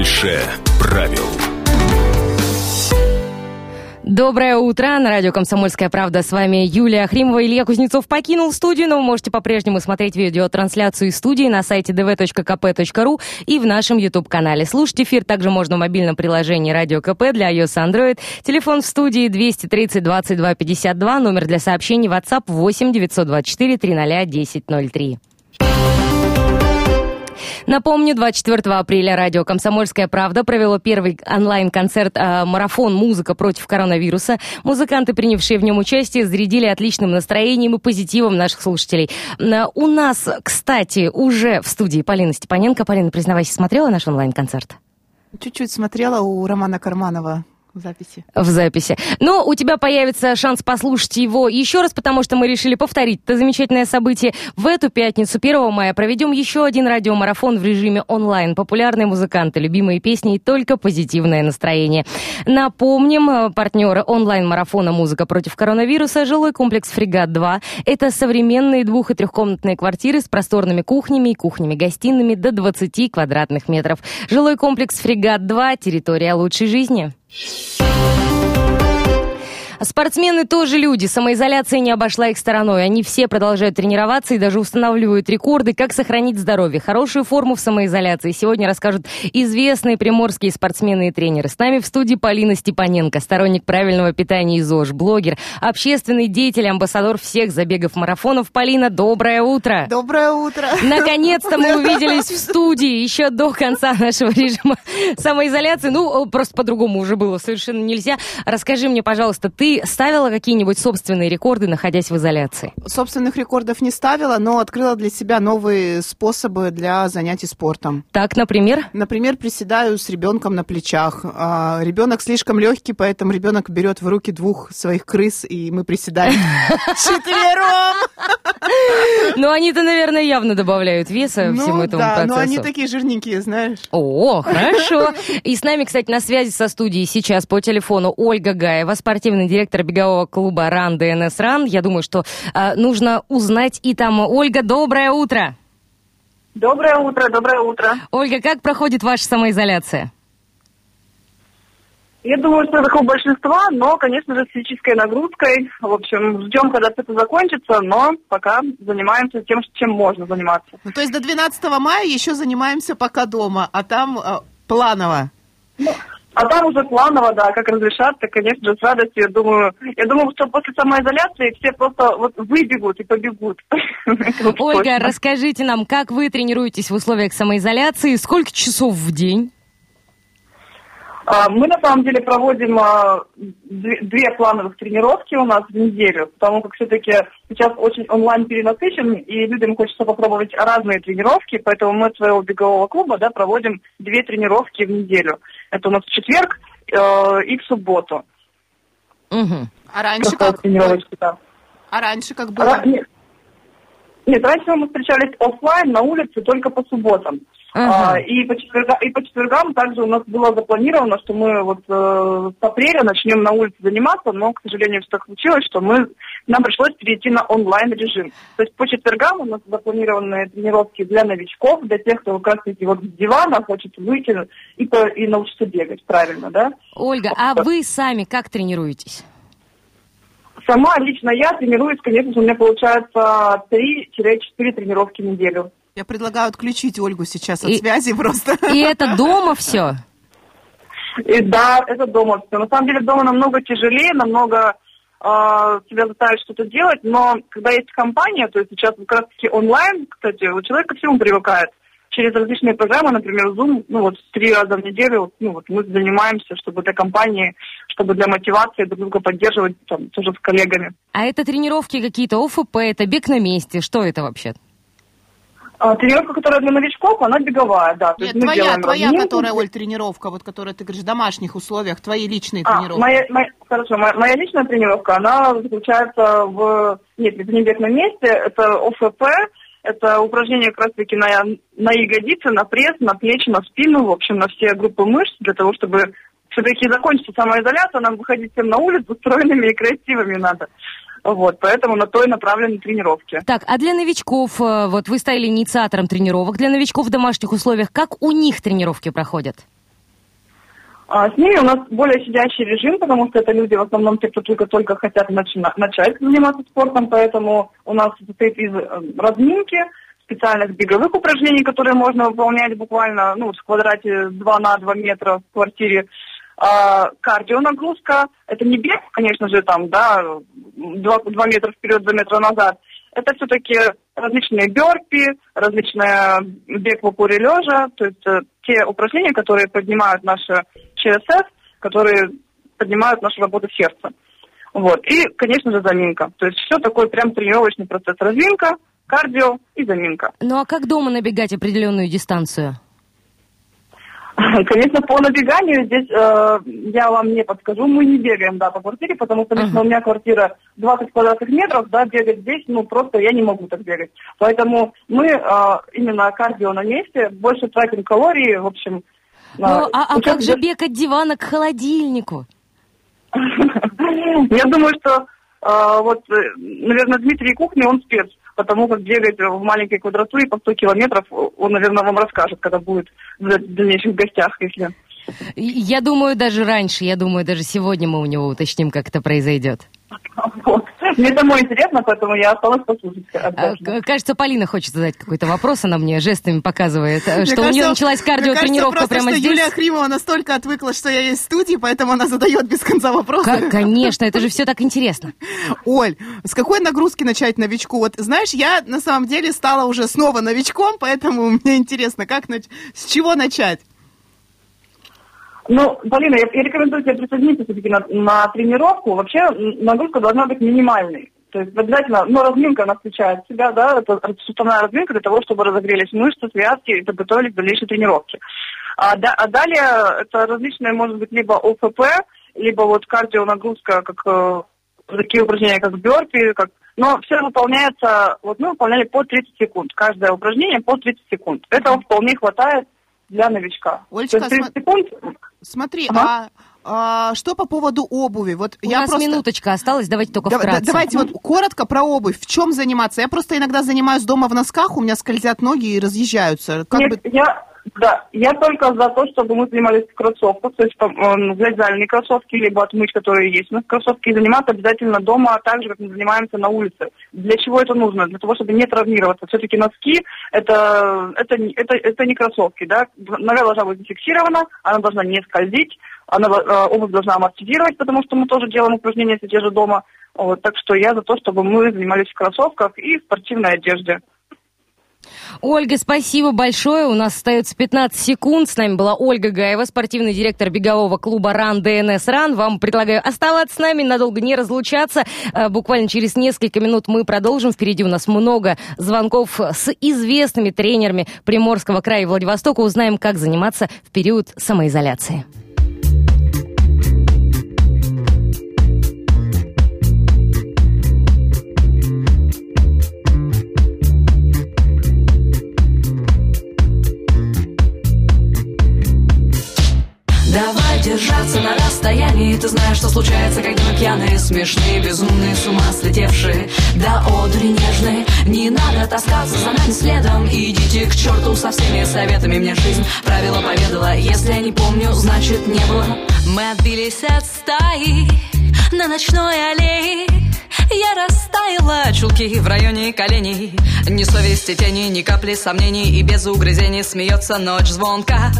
Больше правил. Доброе утро. На радио «Комсомольская правда» с вами Юлия Хримова. Илья Кузнецов покинул студию, но вы можете по-прежнему смотреть видеотрансляцию из студии на сайте dv.kp.ru и в нашем YouTube-канале. Слушать эфир также можно в мобильном приложении «Радио КП» для iOS Android. Телефон в студии 230 22 52, номер для сообщений WhatsApp 8 924 300 1003. Напомню, 24 апреля радио «Комсомольская правда» провело первый онлайн-концерт э, «Марафон. Музыка против коронавируса». Музыканты, принявшие в нем участие, зарядили отличным настроением и позитивом наших слушателей. Э, у нас, кстати, уже в студии Полина Степаненко. Полина, признавайся, смотрела наш онлайн-концерт? Чуть-чуть смотрела у Романа Карманова в записи. В записи. Но у тебя появится шанс послушать его еще раз, потому что мы решили повторить это замечательное событие. В эту пятницу, 1 мая, проведем еще один радиомарафон в режиме онлайн. Популярные музыканты, любимые песни и только позитивное настроение. Напомним, э, партнеры онлайн-марафона «Музыка против коронавируса» жилой комплекс «Фрегат-2». Это современные двух- и трехкомнатные квартиры с просторными кухнями и кухнями-гостиными до 20 квадратных метров. Жилой комплекс «Фрегат-2» – территория лучшей жизни. you Спортсмены тоже люди. Самоизоляция не обошла их стороной. Они все продолжают тренироваться и даже устанавливают рекорды, как сохранить здоровье. Хорошую форму в самоизоляции сегодня расскажут известные приморские спортсмены и тренеры. С нами в студии Полина Степаненко, сторонник правильного питания и ЗОЖ, блогер, общественный деятель, амбассадор всех забегов марафонов. Полина, доброе утро. Доброе утро. Наконец-то мы увиделись в студии еще до конца нашего режима самоизоляции. Ну, просто по-другому уже было совершенно нельзя. Расскажи мне, пожалуйста, ты ставила какие-нибудь собственные рекорды, находясь в изоляции? Собственных рекордов не ставила, но открыла для себя новые способы для занятий спортом. Так, например? Например, приседаю с ребенком на плечах. А, ребенок слишком легкий, поэтому ребенок берет в руки двух своих крыс, и мы приседаем четвером. Ну, они-то, наверное, явно добавляют веса ну, всему этому да, процессу. но они такие жирненькие, знаешь. О, хорошо. И с нами, кстати, на связи со студией сейчас по телефону Ольга Гаева, спортивный директор бегового клуба РАН ДНС РАН. Я думаю, что э, нужно узнать и там. Ольга, доброе утро. Доброе утро, доброе утро. Ольга, как проходит ваша самоизоляция? Я думаю, что как у большинства, но, конечно же, с физической нагрузкой. В общем, ждем, когда это закончится, но пока занимаемся тем, чем можно заниматься. Ну, то есть до 12 мая еще занимаемся пока дома, а там э, планово. Ну, а там уже планово, да, как разрешат, так, конечно же, с радостью, я думаю, я думаю, что после самоизоляции все просто вот выбегут и побегут. Ольга, расскажите нам, как вы тренируетесь в условиях самоизоляции, сколько часов в день? А, мы на самом деле проводим а, две плановых тренировки у нас в неделю, потому как все-таки сейчас очень онлайн перенасыщен, и людям хочется попробовать разные тренировки, поэтому мы от своего бегового клуба да, проводим две тренировки в неделю. Это у нас в четверг э, и в субботу. Угу. А раньше как? Да. А раньше как было? А, нет. нет, раньше мы встречались офлайн на улице только по субботам. Ага. А, и, по четверга, и по четвергам также у нас было запланировано, что мы вот э, с апреля начнем на улице заниматься, но, к сожалению, все так случилось, что мы, нам пришлось перейти на онлайн-режим. То есть по четвергам у нас запланированы тренировки для новичков, для тех, кто как раз вот с дивана хочет выйти и, по, и научиться бегать правильно, да? Ольга, а вы сами как тренируетесь? Сама лично я тренируюсь, конечно же, у меня получается 3-4 тренировки в неделю. Я предлагаю отключить Ольгу сейчас от и, связи просто. И это дома все? И, да, это дома все. На самом деле дома намного тяжелее, намного э, тебя заставить что-то делать, но когда есть компания, то есть сейчас как раз таки онлайн, кстати, у человека к всему привыкает. Через различные программы, например, Zoom, ну вот три раза в неделю, ну вот мы занимаемся, чтобы для компании, чтобы для мотивации друг друга поддерживать, там, тоже с коллегами. А это тренировки какие-то ОФП, это бег на месте, что это вообще? А, тренировка, которая для новичков, она беговая, да. Нет, твоя, твоя, разминку. которая, Оль, тренировка, вот которая ты говоришь в домашних условиях, твои личные а, тренировки. Моя, моя, хорошо, моя, моя личная тренировка, она заключается в... Нет, это не бег на месте, это ОФП, это упражнения как раз-таки на, на ягодицы, на пресс, на плечи, на спину, в общем, на все группы мышц, для того, чтобы все-таки закончится самоизоляция, нам выходить всем на улицу стройными и красивыми надо. Вот, поэтому на то и направлены тренировки. Так, а для новичков, э, вот вы стали инициатором тренировок для новичков в домашних условиях, как у них тренировки проходят? А с ними у нас более сидящий режим, потому что это люди в основном те, кто только-только хотят начина- начать заниматься спортом, поэтому у нас состоит из э, разминки, специальных беговых упражнений, которые можно выполнять буквально ну, в квадрате 2 на 2 метра в квартире. А, кардионагрузка, это не бег, конечно же, там, да, 2, 2 метра вперед, 2 метра назад. Это все-таки различные бёрпи, различные бег в упоре лежа, то есть э, те упражнения, которые поднимают наше ЧСС, которые поднимают нашу работу сердца. Вот. И, конечно же, заминка. То есть все такой прям тренировочный процесс. Разминка, кардио и заминка. Ну а как дома набегать определенную дистанцию? Конечно, по набеганию здесь э, я вам не подскажу. Мы не бегаем, да, по квартире, потому что лично uh-huh. у меня квартира 20 квадратных метров, да, бегать здесь, ну, просто я не могу так бегать. Поэтому мы э, именно кардио на месте, больше тратим калории, в общем. Ну, э, а, а как же бег от дивана к холодильнику? Я думаю, что э, вот, э, наверное, Дмитрий Кухни, он спец потому как бегать в маленькой квадратуре по 100 километров, он, наверное, вам расскажет, когда будет в дальнейших гостях, если... Я думаю, даже раньше, я думаю, даже сегодня мы у него уточним, как это произойдет. Вот. Мне самой интересно, поэтому я осталась послушать. А, кажется, Полина хочет задать какой-то вопрос, она мне жестами показывает, мне что кажется, у нее началась кардиотренировка прямо что здесь. Юлия Хримова настолько отвыкла, что я есть в студии, поэтому она задает без конца вопросы. Конечно, это же все так интересно. Оль, с какой нагрузки начать новичку? Вот знаешь, я на самом деле стала уже снова новичком, поэтому мне интересно, как с чего начать? Ну, Полина, я, я рекомендую тебе присоединиться все-таки на, на тренировку. Вообще нагрузка должна быть минимальной. То есть обязательно, но разминка она включает в себя, да, это суставная разминка для того, чтобы разогрелись мышцы, связки и подготовились к дальнейшей тренировке. А, да, а далее это различные, может быть, либо ОФП, либо вот кардионагрузка, как э, такие упражнения, как бёрпи, как но все выполняется, вот мы выполняли по 30 секунд. Каждое упражнение по 30 секунд. Этого вполне хватает для новичка. Олечка, 30 секунд Смотри, ага. а, а что по поводу обуви? Вот У я нас просто... минуточка осталась, давайте только да, вкратце. давайте вот коротко про обувь. В чем заниматься? Я просто иногда занимаюсь дома в носках, у меня скользят ноги и разъезжаются. Как Нет, бы... я да, я только за то, чтобы мы занимались в то есть взять зальные кроссовки, либо отмыть, которые есть. Но кроссовки и заниматься обязательно дома, а так же, как мы занимаемся на улице. Для чего это нужно? Для того, чтобы не травмироваться. Все-таки носки это, это, это, это не кроссовки, да. Нога должна быть зафиксирована, она должна не скользить, она, э, обувь должна амортизировать, потому что мы тоже делаем упражнения, если те же дома. Вот, так что я за то, чтобы мы занимались в кроссовках и в спортивной одежде. Ольга, спасибо большое. У нас остается 15 секунд. С нами была Ольга Гаева, спортивный директор бегового клуба РАН ДНС РАН. Вам предлагаю оставаться с нами, надолго не разлучаться. Э, буквально через несколько минут мы продолжим. Впереди у нас много звонков с известными тренерами Приморского края и Владивостока. Узнаем, как заниматься в период самоизоляции. Расстоянии Ты знаешь, что случается, когда мы пьяные, смешные, безумные, с ума слетевшие. Да одури нежные, не надо таскаться за нами следом. Идите к черту со всеми советами Мне жизнь правила поведала. Если я не помню, значит не было. Мы отбились от стаи на ночной аллее. Я растаяла, чулки в районе коленей. Ни совести тени, ни капли сомнений И без угрызений смеется ночь звонка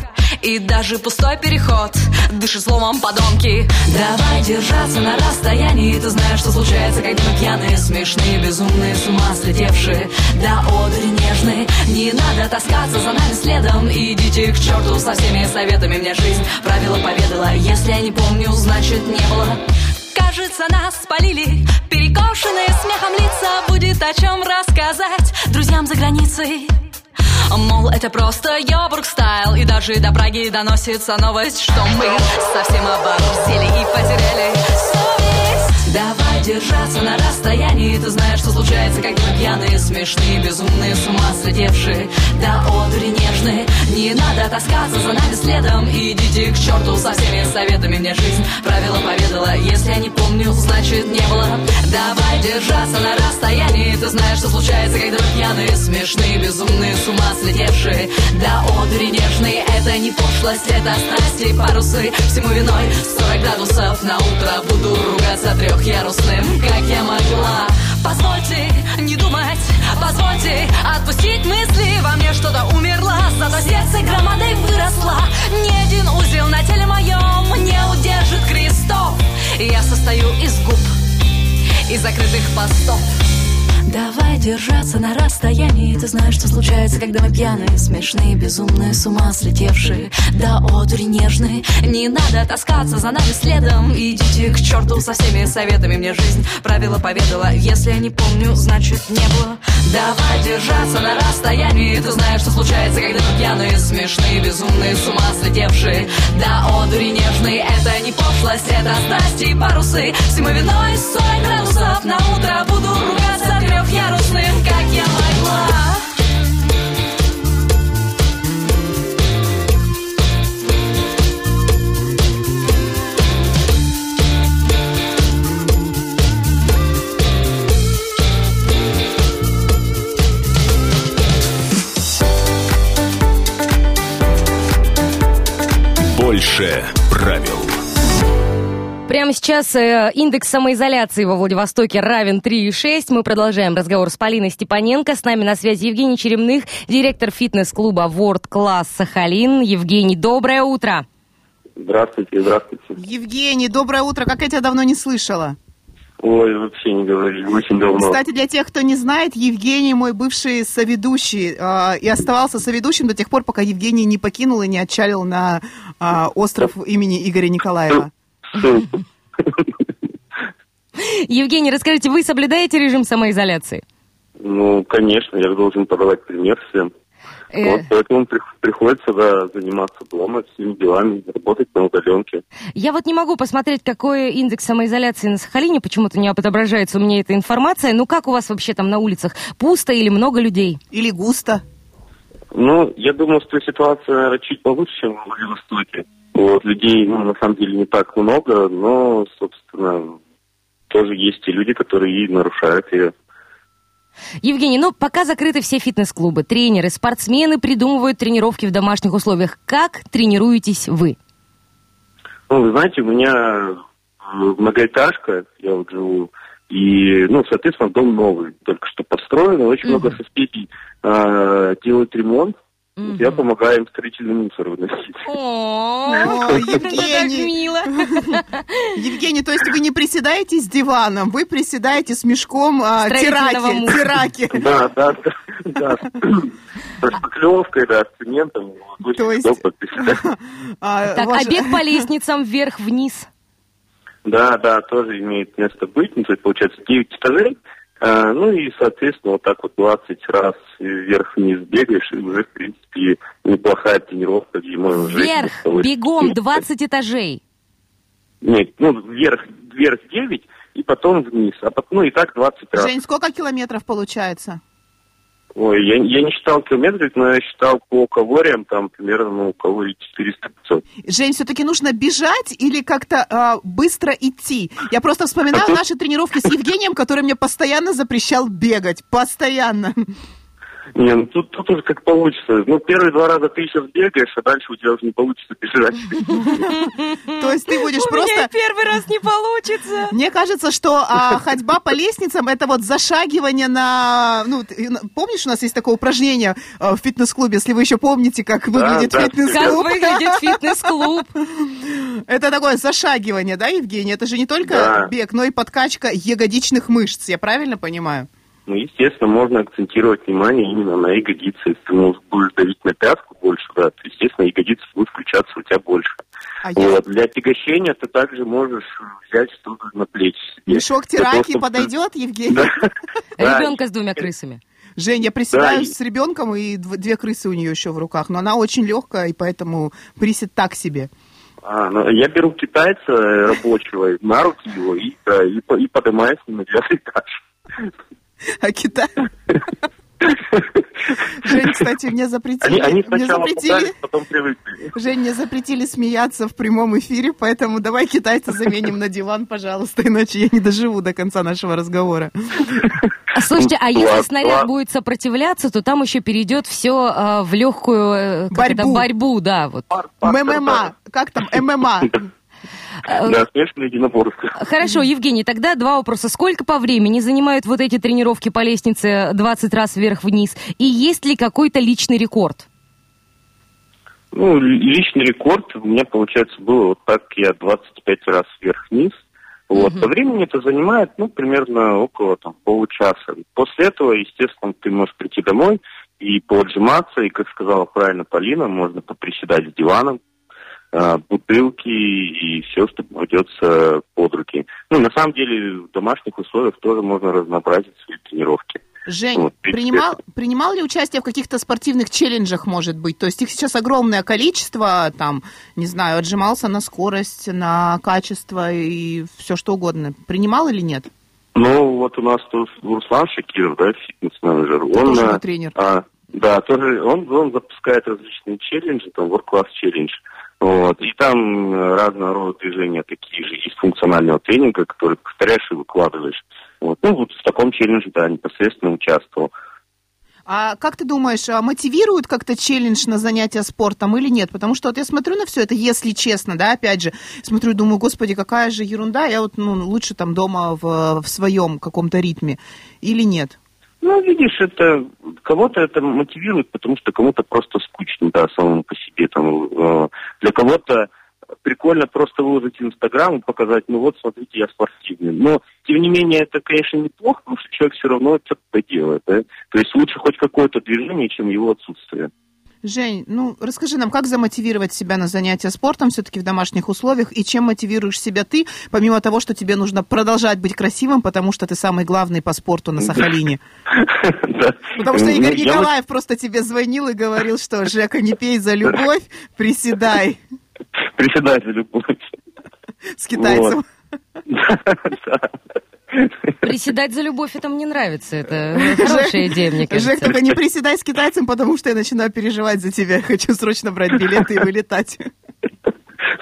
И даже пустой переход Дышит словом подонки. Давай держаться на расстоянии. Ты знаешь, что случается, когда мы пьяные Смешные, безумные, с ума слетевшие. Да одури нежные Не надо таскаться за нами следом. Идите к черту со всеми советами. Мне жизнь правила поведала. Если я не помню, значит не было. Кажется, нас спалили. Перекошенные смехом лица. Будет о чем рассказать Друзьям за границей Мол, это просто йобург стайл. И даже до Праги доносится новость Что мы совсем оборзели и потеряли. Совесть держаться на расстоянии. Ты знаешь, что случается, когда мы пьяные Смешные, безумные, с ума слетевшие. Да одури нежные Не надо таскаться за нами следом. Идите к черту со всеми советами Мне жизнь правила поведала. Если я не помню, значит не было. Давай держаться на расстоянии. Ты знаешь, что случается, когда мы пьяные Смешные, безумные, с ума слетевшие. Да одури нежные Это не пошлость, это страсти, парусы. Всему виной 40 градусов. На утро Буду ругаться трехъярусным, как я могла? Позвольте не думать, позвольте отпустить мысли. Во мне что-то умерло, зато сердце громадой выросло. Ни один узел на теле моем не удержит крестов. Я состою из губ и закрытых постов Давай держаться на расстоянии. Ты знаешь, что случается, когда мы пьяные Смешные, безумные, с ума слетевшие. Да одури нежные Не надо таскаться за нами следом. Идите к черту со всеми советами. Мне жизнь правила поведала. Если я не помню, значит не было. Давай держаться на расстоянии. Ты знаешь, что случается, когда мы пьяные Смешные, безумные, с ума слетевшие. Да одури нежные Это не пошлость, это страсти и парусы. Всему виной 40 градусов На утро буду ругаться трехъярусным, как я могла Больше правил. Прямо сейчас э, индекс самоизоляции во Владивостоке равен 3,6. Мы продолжаем разговор с Полиной Степаненко. С нами на связи Евгений Черемных, директор фитнес-клуба World Class Сахалин. Евгений, доброе утро. Здравствуйте, здравствуйте. Евгений, доброе утро. Как я тебя давно не слышала? Ой, вообще не говорили, очень давно. Кстати, для тех, кто не знает, Евгений мой бывший соведущий э, и оставался соведущим до тех пор, пока Евгений не покинул и не отчалил на э, остров имени Игоря Николаева. Евгений, расскажите, вы соблюдаете режим самоизоляции? Ну, конечно, я должен подавать пример всем. Э, Вот поэтому при- приходится да, заниматься дома, всеми делами, работать на удаленке. Я вот не могу посмотреть, какой индекс самоизоляции на Сахалине, почему-то не отображается у меня эта информация. Ну как у вас вообще там на улицах? Пусто или много людей? Или густо. Ну, я думаю, что ситуация, наверное, чуть получше, чем в Владивостоке. Вот, людей, ну, на самом деле, не так много, но, собственно, тоже есть и люди, которые и нарушают ее. Евгений, ну пока закрыты все фитнес-клубы, тренеры, спортсмены придумывают тренировки в домашних условиях. Как тренируетесь вы? Ну, вы знаете, у меня э, многоэтажка, я вот живу, и, ну, соответственно, дом новый, только что построен, очень Мгм. много соседей э, делают ремонт, Мгм. я помогаю им строительный мусор выносить. О, Евгений. мило. Евгений, то есть вы не приседаете с диваном, вы приседаете с мешком а, Строительного тираки. Да, да, да. Со шпаклевкой, да, с цементом. вот, То есть-. А, Так, ваш- а бег по лестницам вверх-вниз? Да, да, тоже имеет место быть. Ну, то есть, получается, 9 этажей. А, ну и, соответственно, вот так вот 20 раз вверх-вниз бегаешь, и уже, в принципе, неплохая тренировка зимой уже. Вверх, бегом, 20 этажей. Нет, ну, вверх, вверх 9, и потом вниз. А потом, ну и так 20 раз. Жень, сколько километров получается? Ой, я, я не считал километры, но я считал по калориям, там примерно, ну, калорий 400-500. Жень, все-таки нужно бежать или как-то а, быстро идти? Я просто вспоминаю наши тренировки с Евгением, который мне постоянно запрещал бегать. Постоянно. Не, ну тут, тут уже как получится. Ну, первые два раза ты сейчас бегаешь, а дальше у тебя уже не получится бежать. То есть ты будешь У меня просто... первый раз не получится. Мне кажется, что а, ходьба по лестницам это вот зашагивание на... Ну, помнишь, у нас есть такое упражнение а, в фитнес-клубе, если вы еще помните, как выглядит да. Как фитнес-клуб. выглядит фитнес-клуб? Это такое зашагивание, да, Евгений? Это же не только бег, но и подкачка ягодичных мышц, я правильно понимаю? Ну, естественно, можно акцентировать внимание именно на ягодицы. Если ты ну, будешь давить на пятку больше, да, то, естественно, ягодицы будут включаться у тебя больше. А я- Вот. Для отягощения ты также можешь взять что-то на плечи себе. Мешок чтобы- подойдет, Евгений? Да. Да. Ребенка с двумя крысами. Жень, я приседаю Да, с ребенком, и дв- две крысы у нее еще в руках, но она очень легкая, и поэтому присед так себе. А, ну, я беру китайца рабочего, на руки его и, да, и, и поднимаюсь на девятый этаж. А Китай... Жень, кстати, мне запретили... Они, они мне запретили... пытались, потом привыкли. Жень, мне запретили смеяться в прямом эфире, поэтому давай китайца заменим на диван, пожалуйста, иначе я не доживу до конца нашего разговора. А, Слушайте, а если снаряд будет сопротивляться, то там еще перейдет все в легкую э, как это, Борьбу. борьбу, да, вот. ММА. Как там? ММА. Да, смешанное единоборство. Хорошо, Евгений, тогда два вопроса. Сколько по времени занимают вот эти тренировки по лестнице 20 раз вверх-вниз? И есть ли какой-то личный рекорд? Ну, ли- личный рекорд у меня, получается, было вот так, я 25 раз вверх-вниз. Вот, по времени это занимает, ну, примерно около там, получаса. После этого, естественно, ты можешь прийти домой и поотжиматься, и, как сказала правильно Полина, можно поприседать с диваном, бутылки и все, что попадется под руки. Ну, на самом деле, в домашних условиях тоже можно разнообразить свои тренировки. Жень, Вот, принимал, принимал ли участие в каких-то спортивных челленджах, может быть? То есть их сейчас огромное количество, там, не знаю, отжимался на скорость, на качество и все что угодно. Принимал или нет? Ну, вот у нас тут Руслан Шакиров, да, фитнес-менеджер. Он, тоже а, мой тренер. а, да, тоже он, он запускает различные челленджи, там, World Class Challenge. Вот. И там э, разного рода движения такие же есть функционального тренинга, который повторяешь и выкладываешь. Вот. Ну, вот в таком челлендже, да, непосредственно участвовал. А как ты думаешь, а мотивирует как-то челлендж на занятия спортом или нет? Потому что вот я смотрю на все это, если честно, да, опять же, смотрю, думаю, господи, какая же ерунда, я вот, ну, лучше там дома в, в своем каком-то ритме. Или нет? Ну, видишь, это кого-то это мотивирует, потому что кому-то просто скучно, да, самому по себе. Там, э, для кого-то прикольно просто выложить Инстаграм и показать, ну вот, смотрите, я спортивный. Но, тем не менее, это, конечно, неплохо, потому что человек все равно что-то делает. Да? То есть лучше хоть какое-то движение, чем его отсутствие. Жень, ну расскажи нам, как замотивировать себя на занятия спортом все-таки в домашних условиях, и чем мотивируешь себя ты, помимо того, что тебе нужно продолжать быть красивым, потому что ты самый главный по спорту на Сахалине. Потому что Ну, Игорь Николаев просто тебе звонил и говорил, что Жека, не пей за любовь, приседай вот Приседать за любовь. с китайцем. Да. Приседать за любовь это мне нравится. Это хорошая идея, мне Жек, кажется. только не приседай с китайцем, потому что я начинаю переживать за тебя. Хочу срочно брать билеты и вылетать.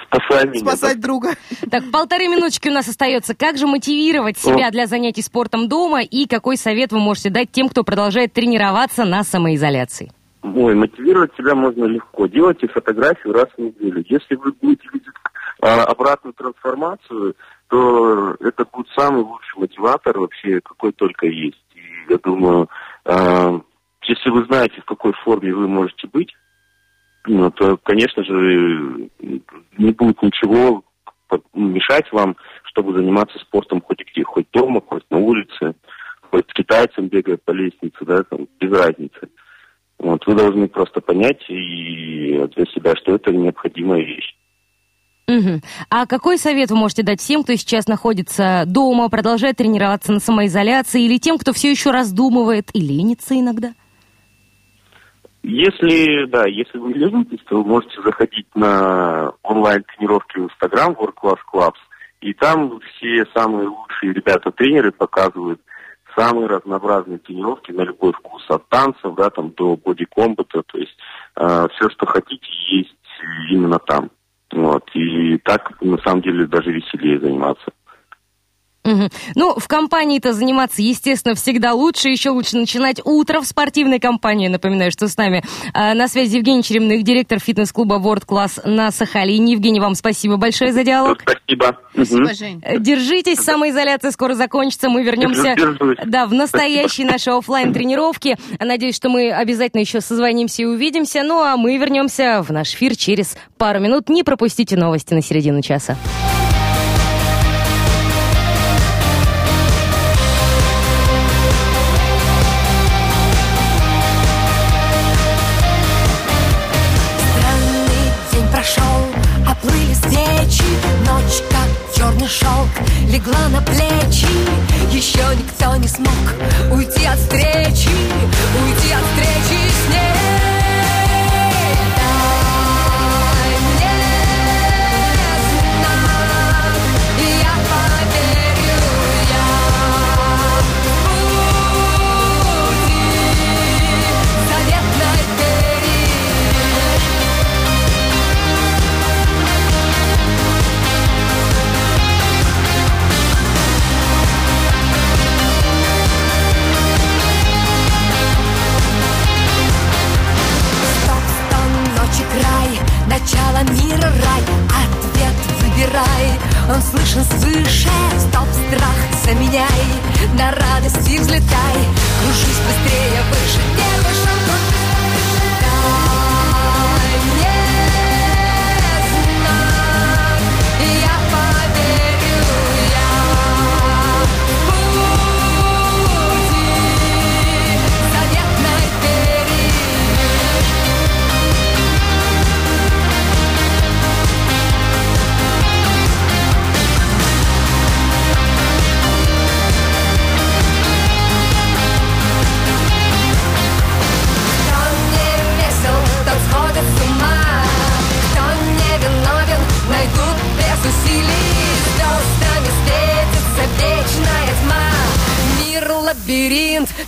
Спасай меня. Спасать друга. Так, полторы минуточки у нас остается. Как же мотивировать себя для занятий спортом дома и какой совет вы можете дать тем, кто продолжает тренироваться на самоизоляции? Ой, мотивировать себя можно легко. Делайте фотографию раз в неделю. Если вы будете видеть а, обратную трансформацию, то это будет самый лучший мотиватор вообще, какой только есть. И я думаю, а, если вы знаете, в какой форме вы можете быть, ну, то, конечно же, не будет ничего мешать вам, чтобы заниматься спортом хоть где, хоть дома, хоть на улице, хоть с китайцем бегая по лестнице, да, там, без разницы. Вот, вы должны просто понять и для себя, что это необходимая вещь. Мгм. А какой совет вы можете дать всем, кто сейчас находится дома, продолжает тренироваться на самоизоляции, или тем, кто все еще раздумывает и ленится иногда? Если, да, если вы ленитесь, то вы можете заходить на онлайн-тренировки в Instagram World Class Clubs, и там все самые лучшие ребята-тренеры показывают самые разнообразные тренировки на любой вкус, от танцев, да, там, до бодикомбата, то есть все, что хотите, есть именно там. Вот, и так, на самом деле, даже веселее заниматься. Мгм. Ну, в компании-то заниматься, естественно, всегда лучше. Еще лучше начинать утро в спортивной компании. Напоминаю, что с нами э, на связи Евгений Черемных, директор фитнес-клуба World Class на Сахалине. Евгений, вам спасибо большое за диалог. Спасибо. Спасибо, Мгм. Жень. Э, Держитесь, самоизоляция скоро закончится. Мы вернемся Держусь. да, в настоящие наши оффлайн тренировки Надеюсь, что мы обязательно еще созвонимся и увидимся. Ну а мы вернемся в наш эфир через пару минут. Не пропустите новости на середину часа.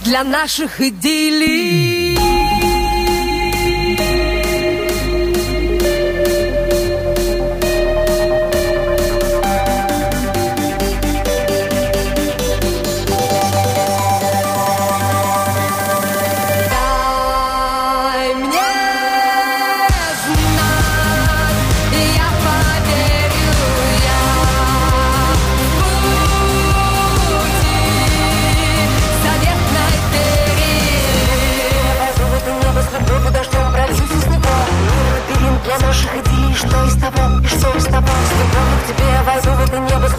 Для наших идиллий.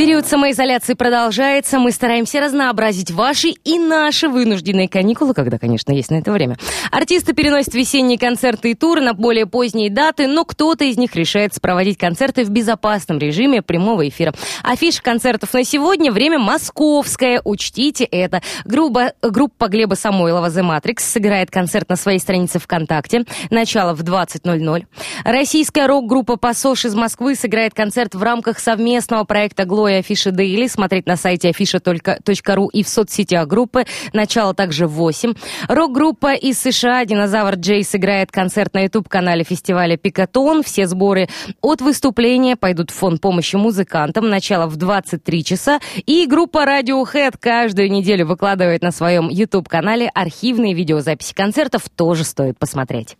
Период самоизоляции продолжается. Мы стараемся разнообразить ваши и наши вынужденные каникулы, когда, конечно, есть на это время. Артисты переносят весенние концерты и туры на более поздние даты, но кто-то из них решает проводить концерты в безопасном режиме прямого эфира. Афиша концертов на сегодня время московское. Учтите это. Группа, группа Глеба Самойлова The Matrix сыграет концерт на своей странице ВКонтакте. Начало в 20.00. Российская рок-группа Пасош из Москвы сыграет концерт в рамках совместного проекта «Гло» и Афиша Дейли. Смотреть на сайте афиша.ру и в соцсетях группы. Начало также в 8. Рок-группа из США «Динозавр Джей» сыграет концерт на YouTube-канале фестиваля «Пикатон». Все сборы от выступления пойдут в фонд помощи музыкантам. Начало в 23 часа. И группа Radiohead каждую неделю выкладывает на своем YouTube-канале архивные видеозаписи концертов. Тоже стоит посмотреть.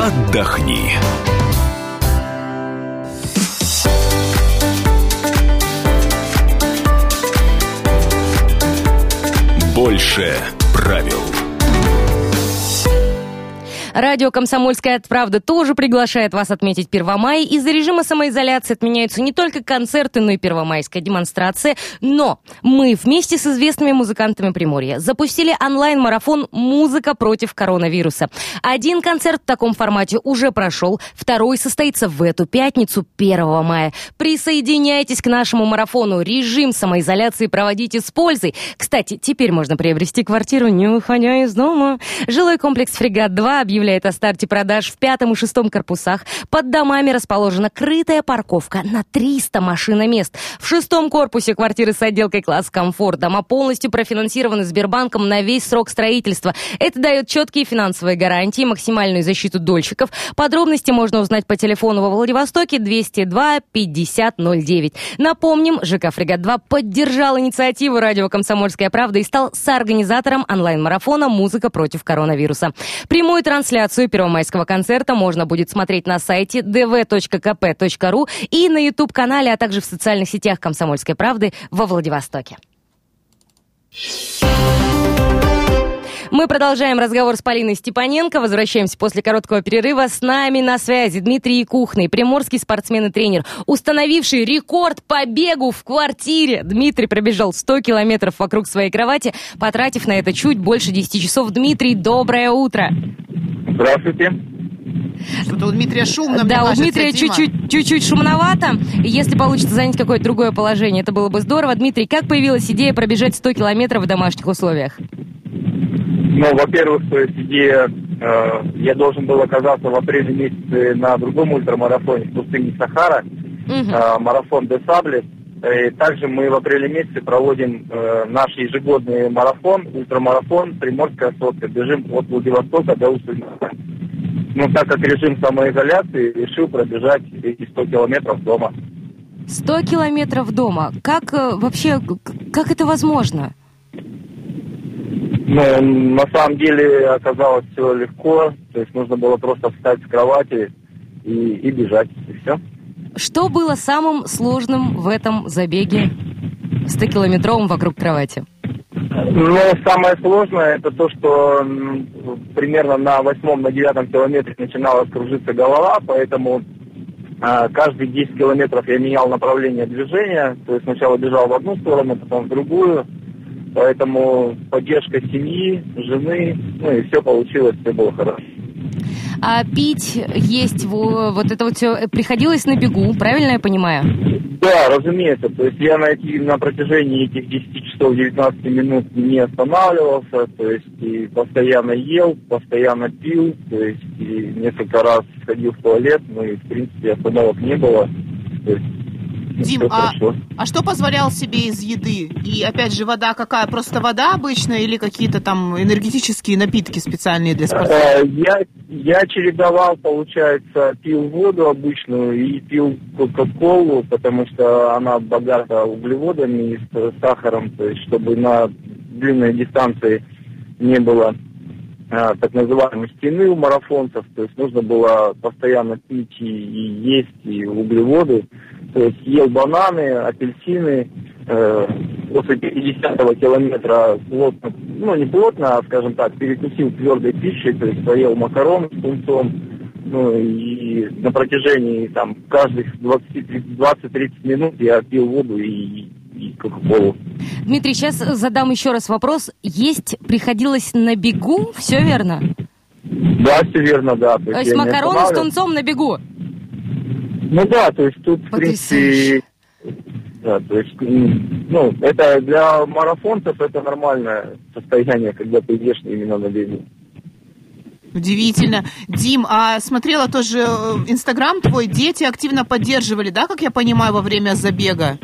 Отдохни. Больше правил. Радио «Комсомольская правда» тоже приглашает вас отметить Первомай. Из-за режима самоизоляции отменяются не только концерты, но и первомайская демонстрация. Но мы вместе с известными музыкантами Приморья запустили онлайн-марафон «Музыка против коронавируса». Один концерт в таком формате уже прошел, второй состоится в эту пятницу, 1 мая. Присоединяйтесь к нашему марафону. Режим самоизоляции проводите с пользой. Кстати, теперь можно приобрести квартиру, не выходя из дома. Жилой комплекс «Фрегат-2» объявляет объявляет о старте продаж в пятом и шестом корпусах. Под домами расположена крытая парковка на 300 машиномест. В шестом корпусе квартиры с отделкой класс комфорт. Дома полностью профинансированы Сбербанком на весь срок строительства. Это дает четкие финансовые гарантии, максимальную защиту дольщиков. Подробности можно узнать по телефону во Владивостоке 202 5009. Напомним, ЖК «Фрегат-2» поддержал инициативу «Радио Комсомольская правда» и стал соорганизатором онлайн-марафона «Музыка против коронавируса». Прямую трансляцию Трансляцию первомайского концерта можно будет смотреть на сайте dv.kp.ru и на YouTube-канале, а также в социальных сетях «Комсомольской правды» во Владивостоке. Мы продолжаем разговор с Полиной Степаненко. Возвращаемся после короткого перерыва. С нами на связи Дмитрий Кухный, приморский спортсмен и тренер, установивший рекорд по бегу в квартире. Дмитрий пробежал 100 километров вокруг своей кровати, потратив на это чуть больше 10 часов. Дмитрий, доброе утро. Здравствуйте. Что-то у Дмитрия шумно, Да, мне у Дмитрия кажется, чуть-чуть, чуть-чуть шумновато. Если получится занять какое-то другое положение, это было бы здорово. Дмитрий, как появилась идея пробежать 100 километров в домашних условиях? Ну, во-первых, то есть идея, э, я должен был оказаться в апреле месяце на другом ультрамарафоне в пустыне Сахара, Мгм. э, марафон де Саблес. И также мы в апреле месяце проводим э, наш ежегодный марафон, ультрамарафон «Приморская сотка». Бежим от Владивостока до Усть-Илимска. Но так как режим самоизоляции, решил пробежать эти 100 километров дома. 100 километров дома. Как э, вообще, как это возможно? Ну, на самом деле оказалось все легко. То есть нужно было просто встать с кровати и, и бежать, и все. Что было самым сложным в этом забеге 100-километровом вокруг кровати? Ну, самое сложное это то, что примерно на восьмом, на девятом километре начинала кружиться голова, поэтому а, каждые 10 километров я менял направление движения, то есть сначала бежал в одну сторону, потом в другую, поэтому поддержка семьи, жены, ну и все получилось, все было хорошо. А пить, есть, во- вот это вот все приходилось на бегу, правильно я понимаю? Да, разумеется. То есть я на, эти, на протяжении этих 10 часов 19 минут не останавливался, то есть и постоянно ел, постоянно пил, то есть и несколько раз сходил в туалет, ну и в принципе остановок не было. То есть, Дим, а, хорошо. а что позволял себе из еды? И опять же, вода какая? Просто вода обычная или какие-то там энергетические напитки специальные для спортсменов? Э, Я, я чередовал, получается, пил воду обычную и пил кока-колу, потому что она богата углеводами и с сахаром, то есть чтобы на длинной дистанции не было так называемой стены у марафонцев, то есть нужно было постоянно пить и, и есть и углеводы, то есть ел бананы, апельсины, э, после 50-го километра плотно, ну не плотно, а скажем так, перекусил твердой пищей, то есть поел макарон с тунцом, ну и на протяжении там каждых 20-30 минут я пил воду и, и кока-колу. Дмитрий, сейчас задам еще раз вопрос. Есть приходилось на бегу, все верно? Да, все верно, да. То есть я не макароны с тунцом на бегу? Ну да, то есть тут, в принципе, да, то есть, ну, это для марафонцев это нормальное состояние, когда ты идешь именно на бегу. Удивительно. Дим, а смотрела тоже э, Инстаграм твой, дети активно поддерживали, да, как я понимаю, во время забега?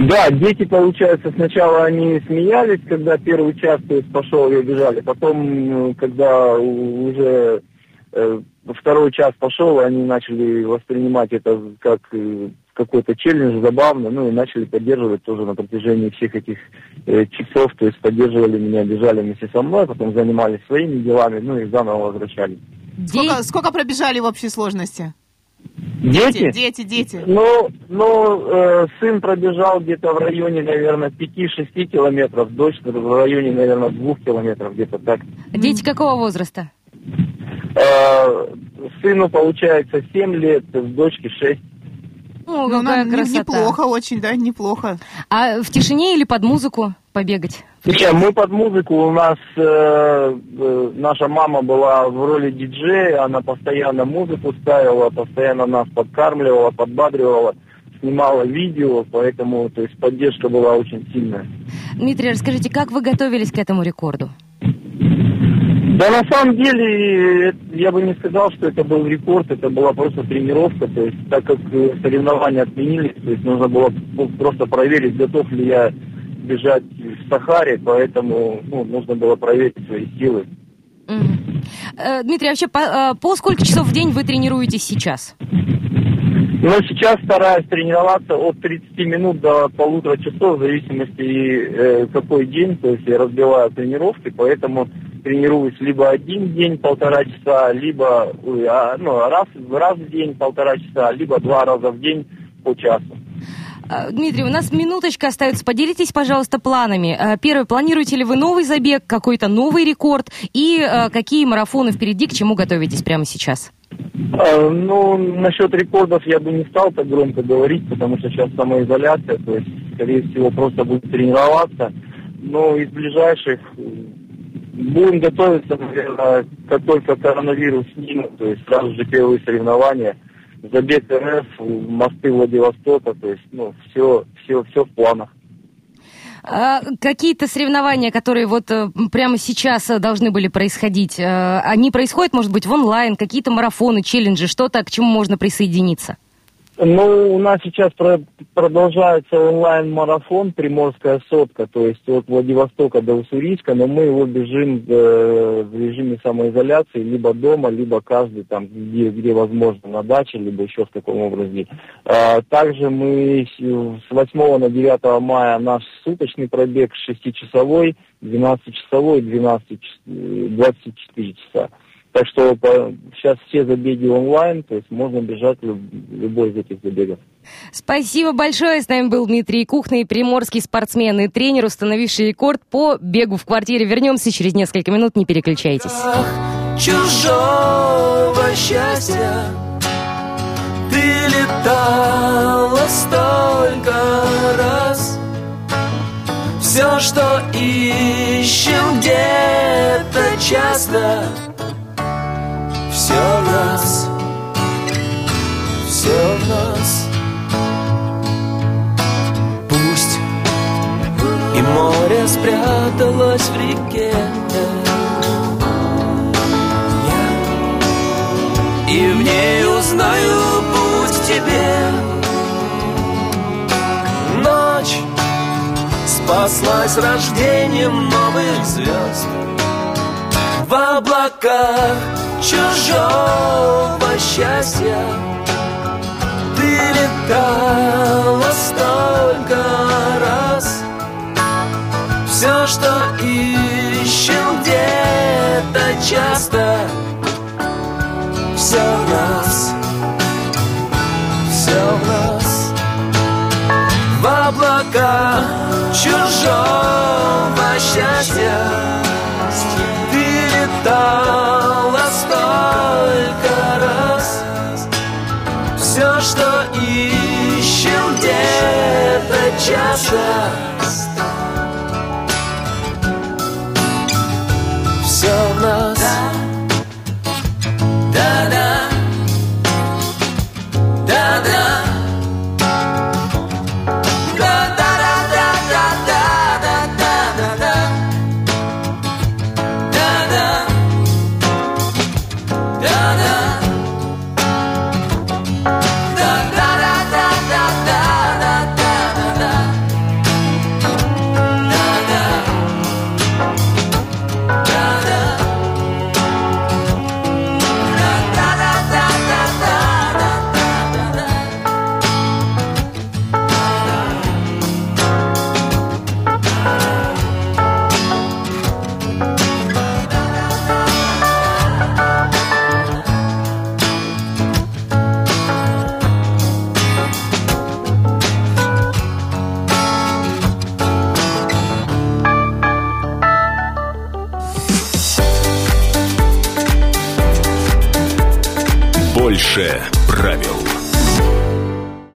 Да, дети, получается, сначала они смеялись, когда первый час то есть, пошел и убежали. Потом, э, когда уже э, второй час пошел, они начали воспринимать это как э, какой-то челлендж забавно, ну и начали поддерживать тоже на протяжении всех этих э, часов, то есть поддерживали меня, бежали вместе со мной, потом занимались своими делами, ну и заново возвращались. Сколько, сколько пробежали в общей сложности? Дети? Дети, дети. Ну, ну э, сын пробежал где-то в районе, наверное, 5-6 километров, дочь в районе, наверное, 2 километров, где-то так. Дети какого возраста? Э, сыну, получается, 7 лет, дочке 6. Ну, Ну, какая на- красота. неплохо очень, да, неплохо. А в тишине или под музыку побегать? Не, мы под музыку, у нас э, э, наша мама была в роли диджея, она постоянно музыку ставила, постоянно нас подкармливала, подбадривала, снимала видео, поэтому, то есть, поддержка была очень сильная. Дмитрий, расскажите, как вы готовились к этому рекорду? Да на самом деле э, я бы не сказал, что это был рекорд, это была просто тренировка, то есть так как э, соревнования отменились, то есть нужно было просто проверить, готов ли я бежать в Сахаре, поэтому ну, нужно было проверить свои силы. Э, Дмитрий, вообще по, э, по сколько часов в день вы тренируетесь сейчас? Но сейчас стараюсь тренироваться от 30 минут до полутора часов, в зависимости э, какой день, то есть я разбиваю тренировки, поэтому тренируюсь либо один день полтора часа, либо а, ну, раз, раз в день полтора часа, либо два раза в день по часу. Э, Дмитрий, у нас минуточка остается. Поделитесь, пожалуйста, планами. Э, Первое, планируете ли вы новый забег, какой-то новый рекорд? И э, какие марафоны впереди, к чему готовитесь прямо сейчас? Ну, насчет рекордов я бы не стал так громко говорить, потому что сейчас самоизоляция, то есть, скорее всего, просто будет тренироваться. Но из ближайших будем готовиться, наверное, как только коронавирус снимут, то есть сразу же первые соревнования. Забег РФ, мосты Владивостока, то есть, ну, все, все, все в планах. А, Какие-то соревнования, которые вот э, прямо сейчас э, должны были происходить, э, они происходят, может быть, в онлайн, какие-то марафоны, челленджи, что-то, к чему можно присоединиться? Ну, у нас сейчас про- продолжается онлайн-марафон «Приморская сотка», то есть от Владивостока до Уссурийска, но мы его бежим э, в режиме самоизоляции, либо дома, либо каждый там, где, где возможно, на даче, либо еще в таком образе. А, также мы с с 8 на 9 мая наш суточный пробег 6-часовой, 12-часовой, 12, час- э, 24 часа. Так что по- сейчас все забеги онлайн, то есть можно бежать люб- любой из этих забегов. Спасибо большое. С нами был Дмитрий Кухный, приморский спортсмен и тренер, установивший рекорд по бегу в квартире. Вернемся через несколько минут, не переключайтесь. чужого счастья Ты летала столько раз Все, что ищем где-то часто Все в нас. Все в нас. Пусть и море спряталось в реке. И в ней узнаю путь тебе. Ночь спаслась рождением новых звезд В облаках чужого счастья. Ты летала столько раз. Все, что ищем где-то часто все в нас, все в нас. В облаках чужого летала столько раз. Все, что ищем где-то часто